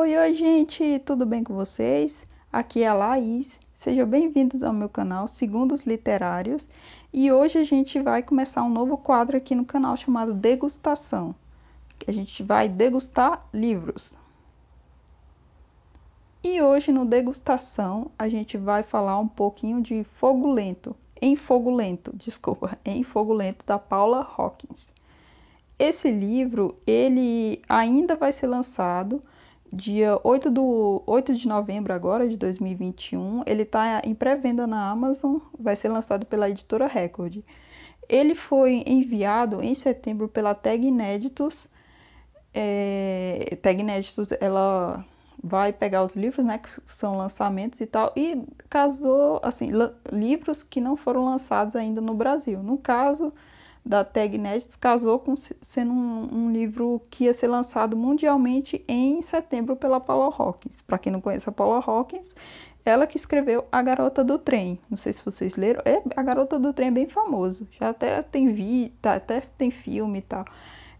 Oi, oi, gente, tudo bem com vocês? Aqui é a Laís. Sejam bem-vindos ao meu canal Segundos Literários e hoje a gente vai começar um novo quadro aqui no canal chamado Degustação. Que a gente vai degustar livros. E hoje no Degustação a gente vai falar um pouquinho de Fogo Lento, em Fogo Lento, desculpa, em Fogo Lento da Paula Hawkins. Esse livro, ele ainda vai ser lançado dia 8, do, 8 de novembro agora, de 2021. Ele está em pré-venda na Amazon, vai ser lançado pela editora Record. Ele foi enviado em setembro pela Tag Inéditos. É, Tag Inéditos, ela vai pegar os livros, né, que são lançamentos e tal, e casou, assim, livros que não foram lançados ainda no Brasil. No caso da Tag Inéditos, casou com sendo um, um, livro que ia ser lançado mundialmente em setembro pela Paula Hawkins. Para quem não conhece a Paula Hawkins, ela que escreveu A Garota do Trem. Não sei se vocês leram. É, a Garota do Trem é bem famoso. Já até tem vi, tá, até tem filme e tal.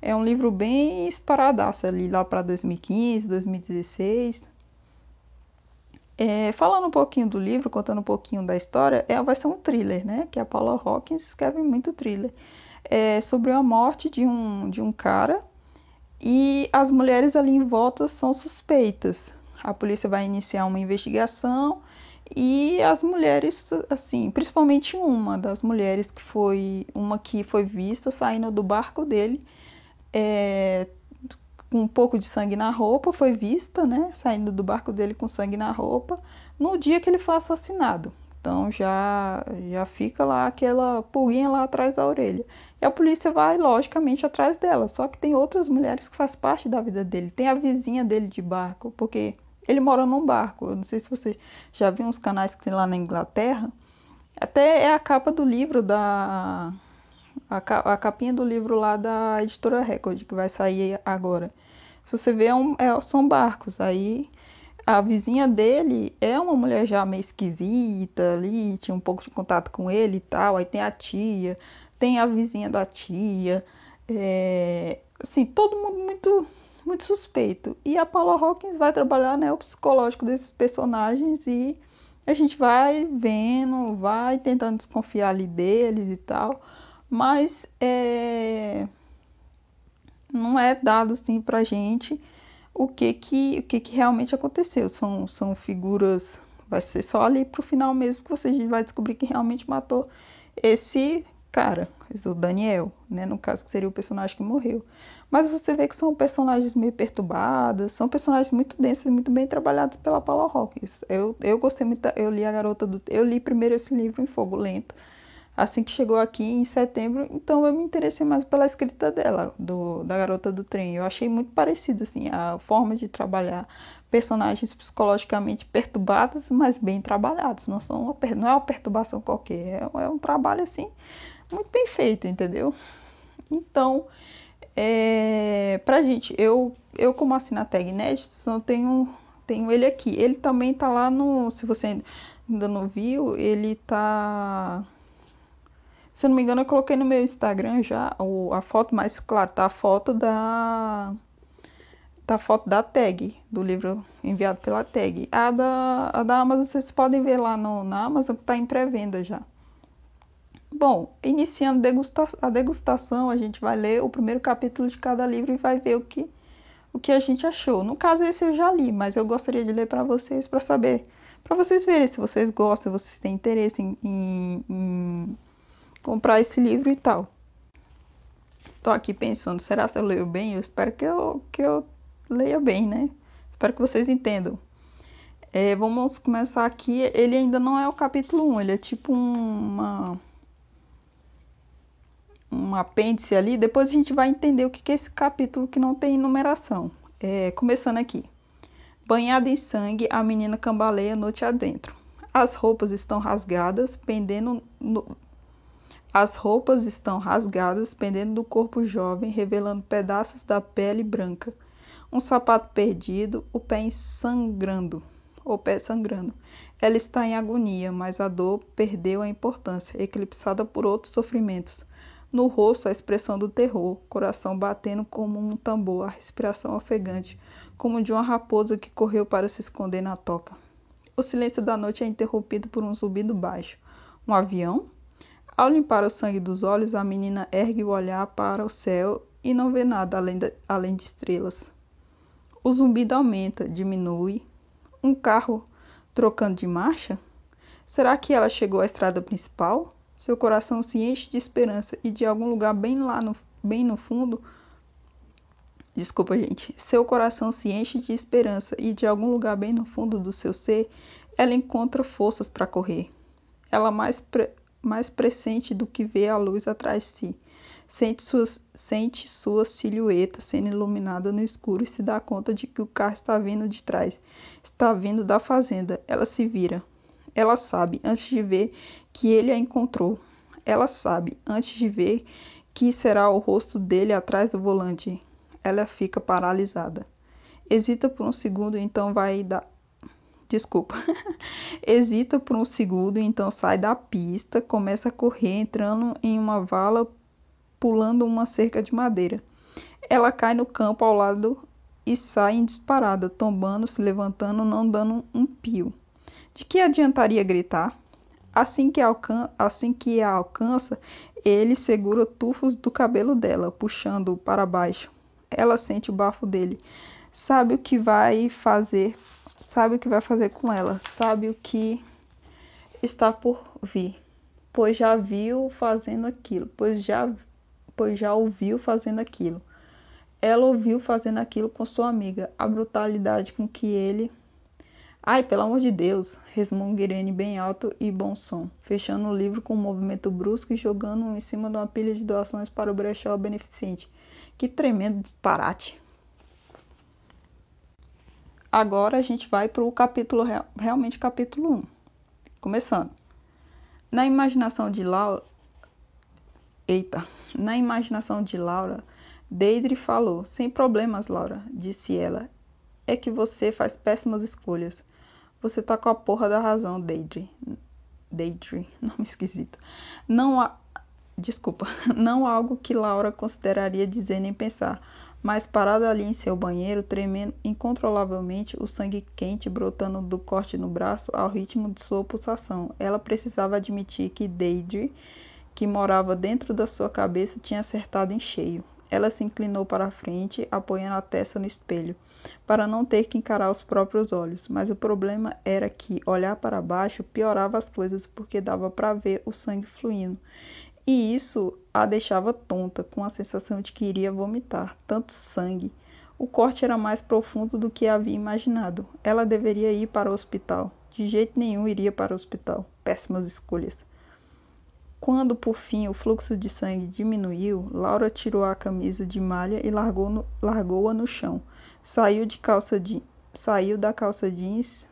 É um livro bem estouradaço ali lá para 2015, 2016. É, falando um pouquinho do livro, contando um pouquinho da história, é, vai ser um thriller, né? Que a Paula Hawkins escreve muito thriller. É sobre a morte de um, de um cara e as mulheres ali em volta são suspeitas. A polícia vai iniciar uma investigação e as mulheres, assim, principalmente uma das mulheres que foi uma que foi vista saindo do barco dele é, com um pouco de sangue na roupa, foi vista, né, saindo do barco dele com sangue na roupa, no dia que ele foi assassinado. Então já já fica lá aquela pulguinha lá atrás da orelha. E a polícia vai, logicamente, atrás dela. Só que tem outras mulheres que faz parte da vida dele. Tem a vizinha dele de barco, porque ele mora num barco. Eu não sei se você já viu uns canais que tem lá na Inglaterra. Até é a capa do livro da a, a capinha do livro lá da editora Record, que vai sair agora. Se você vê, é um, é, são barcos. Aí a vizinha dele é uma mulher já meio esquisita ali, tinha um pouco de contato com ele e tal. Aí tem a tia, tem a vizinha da tia. É, assim, todo mundo muito muito suspeito. E a Paula Hawkins vai trabalhar né, o psicológico desses personagens e a gente vai vendo, vai tentando desconfiar ali deles e tal mas é, não é dado assim para gente o que que, o que que realmente aconteceu. São, são figuras, vai ser só ali pro final mesmo que você vai descobrir que realmente matou esse cara, o Daniel, né? No caso que seria o personagem que morreu. Mas você vê que são personagens meio perturbados, são personagens muito densos e muito bem trabalhados pela Paula Hawkins. Eu, eu gostei muito, eu li a Garota do... Eu li primeiro esse livro em Fogo Lento assim que chegou aqui em setembro, então eu me interessei mais pela escrita dela, do, da Garota do Trem. Eu achei muito parecida, assim, a forma de trabalhar personagens psicologicamente perturbados, mas bem trabalhados. Não, são uma, não é uma perturbação qualquer, é, é um trabalho, assim, muito bem feito, entendeu? Então, é, pra gente, eu, eu como assino a tag inéditos, eu tenho, tenho ele aqui. Ele também tá lá no, se você ainda não viu, ele tá se eu não me engano, eu coloquei no meu Instagram já o, a foto mais clara, tá? A foto da. Da foto da tag, do livro enviado pela tag. A da, a da Amazon vocês podem ver lá no, na Amazon que está em pré-venda já. Bom, iniciando degusta a degustação, a gente vai ler o primeiro capítulo de cada livro e vai ver o que, o que a gente achou. No caso, esse eu já li, mas eu gostaria de ler para vocês para saber, para vocês verem se vocês gostam, se vocês têm interesse em, em comprar esse livro e tal. Tô aqui pensando, será que eu leio bem? Eu espero que eu, que eu leia bem, né? Espero que vocês entendam. É, vamos começar aqui. Ele ainda não é o capítulo 1, ele é tipo uma. Um apêndice ali. Depois a gente vai entender o que é esse capítulo que não tem numeração. É, começando aqui. Banhada em sangue, a menina cambaleia noite adentro. As roupas estão rasgadas, pendendo no, as roupas estão rasgadas, pendendo do corpo jovem, revelando pedaços da pele branca. Um sapato perdido, o pé sangrando, o pé sangrando. Ela está em agonia, mas a dor perdeu a importância, eclipsada por outros sofrimentos. No rosto, a expressão do terror, coração batendo como um tambor, a respiração ofegante, como de uma raposa que correu para se esconder na toca. O silêncio da noite é interrompido por um zumbido baixo. Um avião? Ao limpar o sangue dos olhos, a menina ergue o olhar para o céu e não vê nada além de, além de estrelas. O zumbido aumenta, diminui. Um carro trocando de marcha? Será que ela chegou à estrada principal? Seu coração se enche de esperança e de algum lugar bem lá no, bem no fundo. Desculpa, gente. Seu coração se enche de esperança e de algum lugar bem no fundo do seu ser, ela encontra forças para correr. Ela mais, mais pressente do que vê a luz atrás de si. Sente, suas, sente sua silhueta sendo iluminada no escuro e se dá conta de que o carro está vindo de trás. Está vindo da fazenda. Ela se vira. Ela sabe, antes de ver que ele a encontrou. Ela sabe, antes de ver que será o rosto dele atrás do volante. Ela fica paralisada. Hesita por um segundo, então vai dar. Desculpa. Hesita por um segundo, então sai da pista, começa a correr, entrando em uma vala pulando uma cerca de madeira. Ela cai no campo ao lado e sai em disparada, tombando, se levantando, não dando um pio. De que adiantaria gritar? Assim que, alcan assim que a alcança, ele segura tufos do cabelo dela, puxando-o para baixo. Ela sente o bafo dele. Sabe o que vai fazer, sabe o que vai fazer com ela, sabe o que está por vir, pois já viu fazendo aquilo, pois já pois já ouviu fazendo aquilo. Ela ouviu fazendo aquilo com sua amiga, a brutalidade com que ele. Ai, pelo amor de Deus! resmunga Irene bem alto e bom som, fechando o livro com um movimento brusco e jogando-o em cima de uma pilha de doações para o brechó beneficente. Que tremendo disparate! Agora a gente vai para o capítulo, realmente capítulo 1. Começando. Na imaginação de Laura. Eita! Na imaginação de Laura, Deidre falou: Sem problemas, Laura, disse ela. É que você faz péssimas escolhas. Você tá com a porra da razão, Deidre. Deidre, nome esquisito. Não há. Desculpa, não algo que Laura consideraria dizer nem pensar, mas parada ali em seu banheiro, tremendo incontrolavelmente, o sangue quente brotando do corte no braço ao ritmo de sua pulsação. Ela precisava admitir que Deidre que morava dentro da sua cabeça tinha acertado em cheio. Ela se inclinou para a frente, apoiando a testa no espelho, para não ter que encarar os próprios olhos. Mas o problema era que olhar para baixo piorava as coisas porque dava para ver o sangue fluindo. E isso a deixava tonta, com a sensação de que iria vomitar. Tanto sangue. O corte era mais profundo do que havia imaginado. Ela deveria ir para o hospital. De jeito nenhum iria para o hospital. Péssimas escolhas. Quando, por fim, o fluxo de sangue diminuiu, Laura tirou a camisa de malha e largou-a no, largou no chão. Saiu, de calça saiu da calça jeans.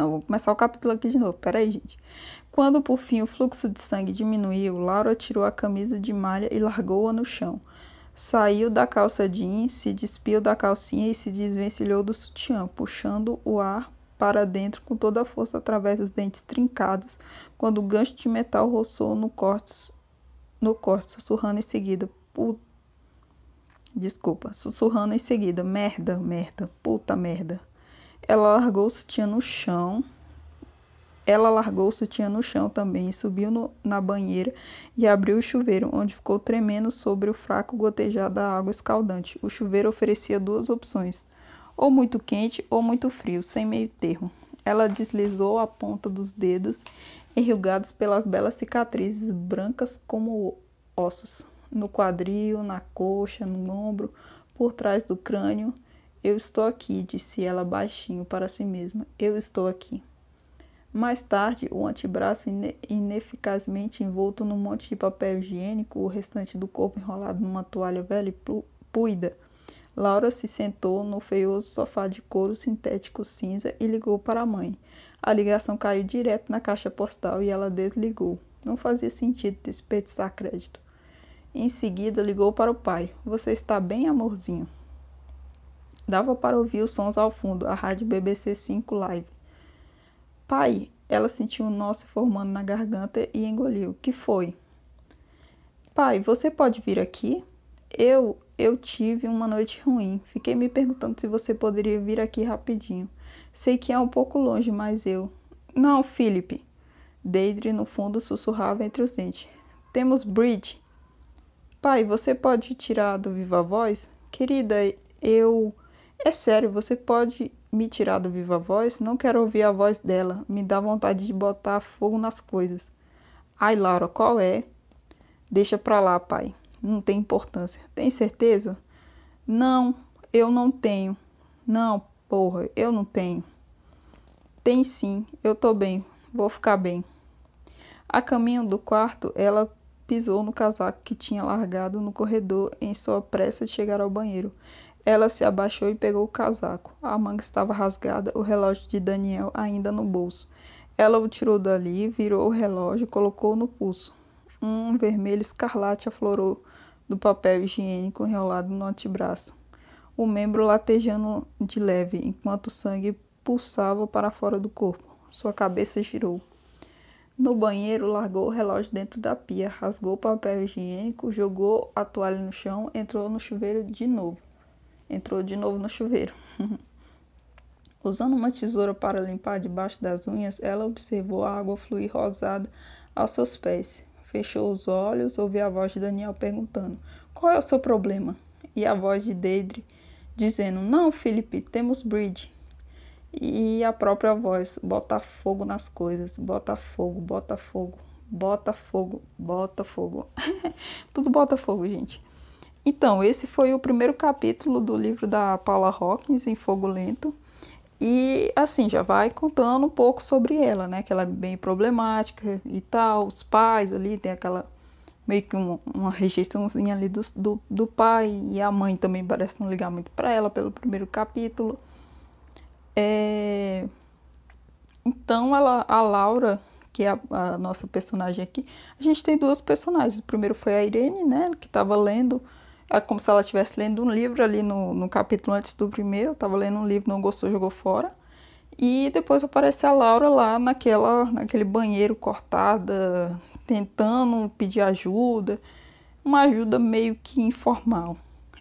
Não, vou começar o capítulo aqui de novo. Peraí, gente. Quando, por fim, o fluxo de sangue diminuiu, Laura tirou a camisa de malha e largou-a no chão. Saiu da calça jeans, se despiu da calcinha e se desvencilhou do sutiã, puxando o ar para dentro com toda a força através dos dentes trincados, quando o gancho de metal roçou no corte, no corte sussurrando em seguida, puta. Desculpa, sussurrando em seguida, merda, merda, puta merda. Ela largou o sutiã no chão. Ela largou o sutiã no chão também, subiu no, na banheira e abriu o chuveiro, onde ficou tremendo sobre o fraco gotejar da água escaldante. O chuveiro oferecia duas opções: ou muito quente ou muito frio, sem meio termo. Ela deslizou a ponta dos dedos, enrugados pelas belas cicatrizes brancas como ossos, no quadril, na coxa, no ombro, por trás do crânio. Eu estou aqui, disse ela baixinho para si mesma. Eu estou aqui. Mais tarde, o antebraço ineficazmente envolto num monte de papel higiênico, o restante do corpo enrolado numa toalha velha e puida Laura se sentou no feioso sofá de couro sintético cinza e ligou para a mãe. A ligação caiu direto na caixa postal e ela desligou. Não fazia sentido desperdiçar crédito. Em seguida, ligou para o pai. Você está bem, amorzinho? Dava para ouvir os sons ao fundo, a rádio BBC 5 Live. Pai, ela sentiu um nó se formando na garganta e engoliu. Que foi? Pai, você pode vir aqui? Eu, eu tive uma noite ruim. Fiquei me perguntando se você poderia vir aqui rapidinho. Sei que é um pouco longe, mas eu. Não, Philip. Deidre no fundo sussurrava entre os dentes. Temos Bridge. Pai, você pode tirar do viva voz? Querida, eu. É sério, você pode me tirar do viva voz? Não quero ouvir a voz dela. Me dá vontade de botar fogo nas coisas. Ai, Laura, qual é? Deixa pra lá, pai. Não tem importância. Tem certeza? Não, eu não tenho. Não, porra, eu não tenho. Tem sim, eu tô bem. Vou ficar bem. A caminho do quarto, ela pisou no casaco que tinha largado no corredor em sua pressa de chegar ao banheiro. Ela se abaixou e pegou o casaco. A manga estava rasgada, o relógio de Daniel ainda no bolso. Ela o tirou dali, virou o relógio e colocou no pulso. Um vermelho escarlate aflorou do papel higiênico enrolado no antebraço. O membro latejando de leve, enquanto o sangue pulsava para fora do corpo. Sua cabeça girou. No banheiro, largou o relógio dentro da pia, rasgou o papel higiênico, jogou a toalha no chão, entrou no chuveiro de novo entrou de novo no chuveiro. Usando uma tesoura para limpar debaixo das unhas, ela observou a água fluir rosada aos seus pés. Fechou os olhos, ouviu a voz de Daniel perguntando: Qual é o seu problema? E a voz de Deidre dizendo: Não, Felipe, temos bridge. E a própria voz: Bota fogo nas coisas, bota fogo, bota fogo, bota fogo, bota fogo. Tudo bota fogo, gente. Então, esse foi o primeiro capítulo do livro da Paula Hawkins, Em Fogo Lento. E assim, já vai contando um pouco sobre ela, né? Que ela é bem problemática e tal. Os pais ali, tem aquela meio que uma, uma rejeiçãozinha ali do, do, do, pai. E a mãe também parece não ligar muito para ela pelo primeiro capítulo. É... Então, ela, a Laura, que é a, a, nossa personagem aqui, a gente tem duas personagens. O primeiro foi a Irene, né? Que estava lendo é como se ela estivesse lendo um livro ali no, no capítulo antes do primeiro. Estava lendo um livro, não gostou, jogou fora. E depois aparece a Laura lá naquela, naquele banheiro cortada, tentando pedir ajuda. Uma ajuda meio que informal.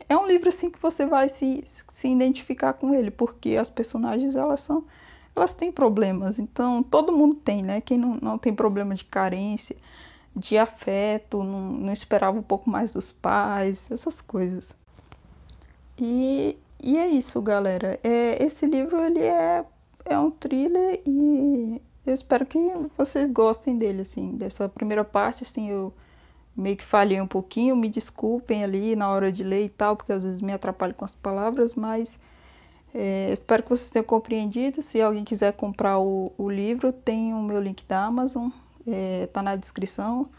É um livro assim que você vai se, se identificar com ele, porque as personagens elas são elas têm problemas, então todo mundo tem, né? Quem não, não tem problema de carência, de afeto, não, não, esperava um pouco mais dos pais, essas coisas. E, e é isso, galera. É, esse livro ele é, é um thriller e eu espero que vocês gostem dele, assim. Dessa primeira parte, assim, eu meio que falhei um pouquinho, me desculpem ali na hora de ler e tal, porque às vezes me atrapalho com as palavras, mas é, espero que vocês tenham compreendido. Se alguém quiser comprar o, o livro, tem o meu link da Amazon é, tá na descrição.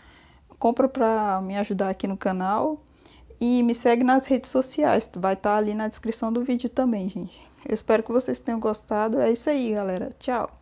Compra para me ajudar aqui no canal e me segue nas redes sociais, vai estar tá ali na descrição do vídeo também, gente. Eu espero que vocês tenham gostado. É isso aí, galera. Tchau.